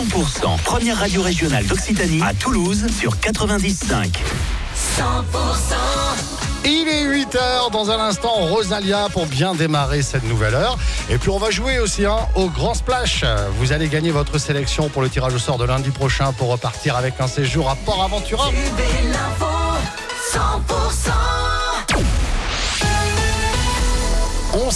100%, première radio régionale d'Occitanie à Toulouse sur 95. 100% il est 8h dans un instant, Rosalia pour bien démarrer cette nouvelle heure. Et puis on va jouer aussi hein, au Grand Splash. Vous allez gagner votre sélection pour le tirage au sort de lundi prochain pour repartir avec un séjour à Port Aventura. 100%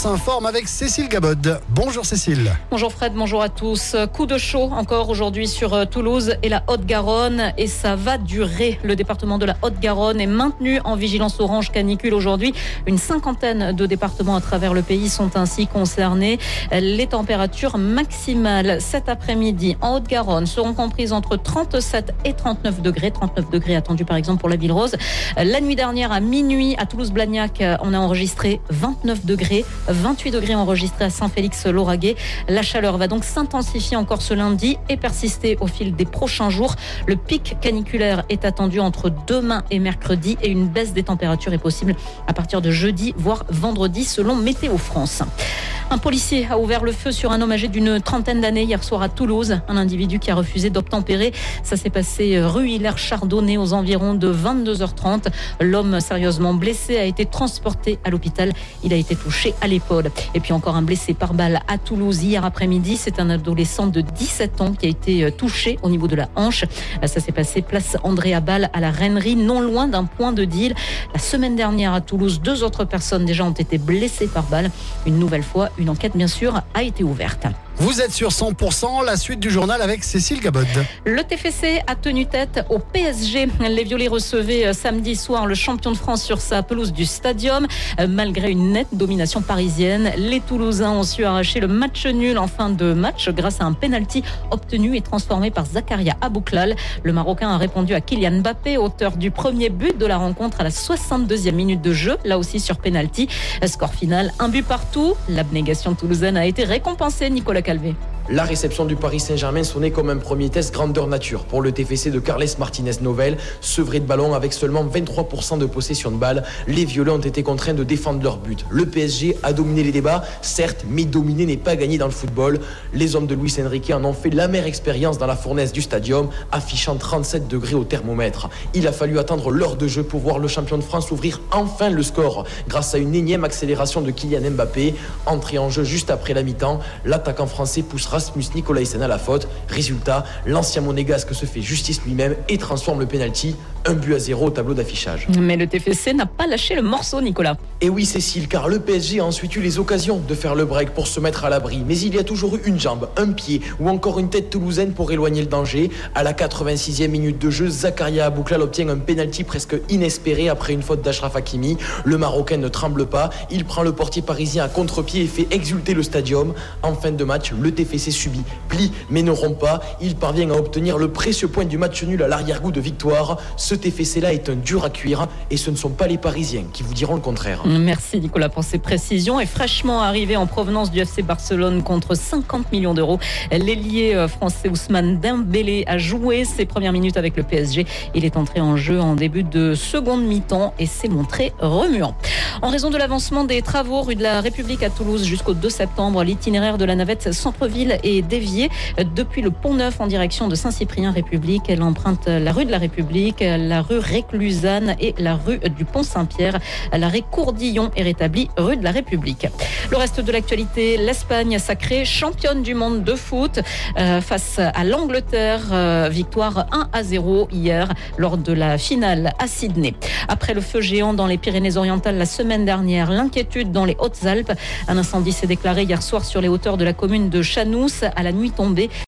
s'informe avec Cécile Gabod. Bonjour Cécile. Bonjour Fred, bonjour à tous. Coup de chaud encore aujourd'hui sur euh, Toulouse et la Haute-Garonne et ça va durer. Le département de la Haute-Garonne est maintenu en vigilance orange canicule aujourd'hui. Une cinquantaine de départements à travers le pays sont ainsi concernés. Les températures maximales cet après-midi en Haute-Garonne seront comprises entre 37 et 39 degrés. 39 degrés attendus par exemple pour la ville rose. La nuit dernière à minuit à Toulouse-Blagnac, on a enregistré 29 degrés. 28 degrés enregistrés à Saint-Félix-Lauragais. La chaleur va donc s'intensifier encore ce lundi et persister au fil des prochains jours. Le pic caniculaire est attendu entre demain et mercredi et une baisse des températures est possible à partir de jeudi, voire vendredi, selon Météo France. Un policier a ouvert le feu sur un homme âgé d'une trentaine d'années hier soir à Toulouse. Un individu qui a refusé d'obtempérer. Ça s'est passé rue Hilaire Chardonnay aux environs de 22h30. L'homme sérieusement blessé a été transporté à l'hôpital. Il a été touché à l'épaule. Et puis encore un blessé par balle à Toulouse hier après-midi. C'est un adolescent de 17 ans qui a été touché au niveau de la hanche. Ça s'est passé place André Abal à la Reinerie, non loin d'un point de deal. La semaine dernière à Toulouse, deux autres personnes déjà ont été blessées par balle. Une nouvelle fois, une enquête, bien sûr, a été ouverte. Vous êtes sur 100%, la suite du journal avec Cécile Gabod. Le TFC a tenu tête au PSG. Les Violets recevaient euh, samedi soir le champion de France sur sa pelouse du stadium. Euh, malgré une nette domination parisienne, les Toulousains ont su arracher le match nul en fin de match grâce à un penalty obtenu et transformé par Zakaria Abouklal. Le Marocain a répondu à Kylian Mbappé, auteur du premier but de la rencontre à la 62e minute de jeu, là aussi sur penalty. Score final, un but partout. L'abnégation toulousaine a été récompensée. Calvé. La réception du Paris Saint-Germain sonnait comme un premier test grandeur nature pour le TFC de Carles Martinez Novel. Sevré de ballon avec seulement 23% de possession de balle, les Violets ont été contraints de défendre leur but. Le PSG a dominé les débats, certes, mais dominer n'est pas gagné dans le football. Les hommes de Luis Enrique en ont fait l'amère expérience dans la fournaise du stadium, affichant 37 degrés au thermomètre. Il a fallu attendre l'heure de jeu pour voir le champion de France ouvrir enfin le score grâce à une énième accélération de Kylian Mbappé. Entré en jeu juste après la mi-temps, l'attaquant français poussera Rasmus Nicolaisen à la faute. Résultat, l'ancien monégasque se fait justice lui-même et transforme le penalty. Un but à zéro au tableau d'affichage. Mais le TFC n'a pas lâché le morceau, Nicolas. Et oui, Cécile, car le PSG a ensuite eu les occasions de faire le break pour se mettre à l'abri. Mais il y a toujours eu une jambe, un pied ou encore une tête toulousaine pour éloigner le danger. À la 86e minute de jeu, Zakaria Abouklal obtient un penalty presque inespéré après une faute d'Ashraf Hakimi. Le Marocain ne tremble pas. Il prend le portier parisien à contre-pied et fait exulter le stadium. En fin de match, le TFC subi, plie mais ne rompt pas. Il parvient à obtenir le précieux point du match nul à l'arrière-goût de victoire. Ce TFC-là est un dur à cuire et ce ne sont pas les Parisiens qui vous diront le contraire. Merci Nicolas pour ces précisions. Et fraîchement arrivé en provenance du FC Barcelone contre 50 millions d'euros, l'ailier euh, français Ousmane Dembélé a joué ses premières minutes avec le PSG. Il est entré en jeu en début de seconde mi-temps et s'est montré remuant. En raison de l'avancement des travaux rue de la République à Toulouse jusqu'au 2 septembre, l'itinéraire de la navette centre-ville est déviée depuis le pont Neuf en direction de Saint-Cyprien République. Elle emprunte la rue de la République, la rue Réclusane et la rue du Pont Saint-Pierre. L'arrêt Courdillon est rétabli rue de la République. Le reste de l'actualité, l'Espagne sacrée championne du monde de foot euh, face à l'Angleterre. Euh, victoire 1 à 0 hier lors de la finale à Sydney. Après le feu géant dans les Pyrénées-Orientales la semaine dernière, l'inquiétude dans les Hautes-Alpes. Un incendie s'est déclaré hier soir sur les hauteurs de la commune de À la nuit tombée.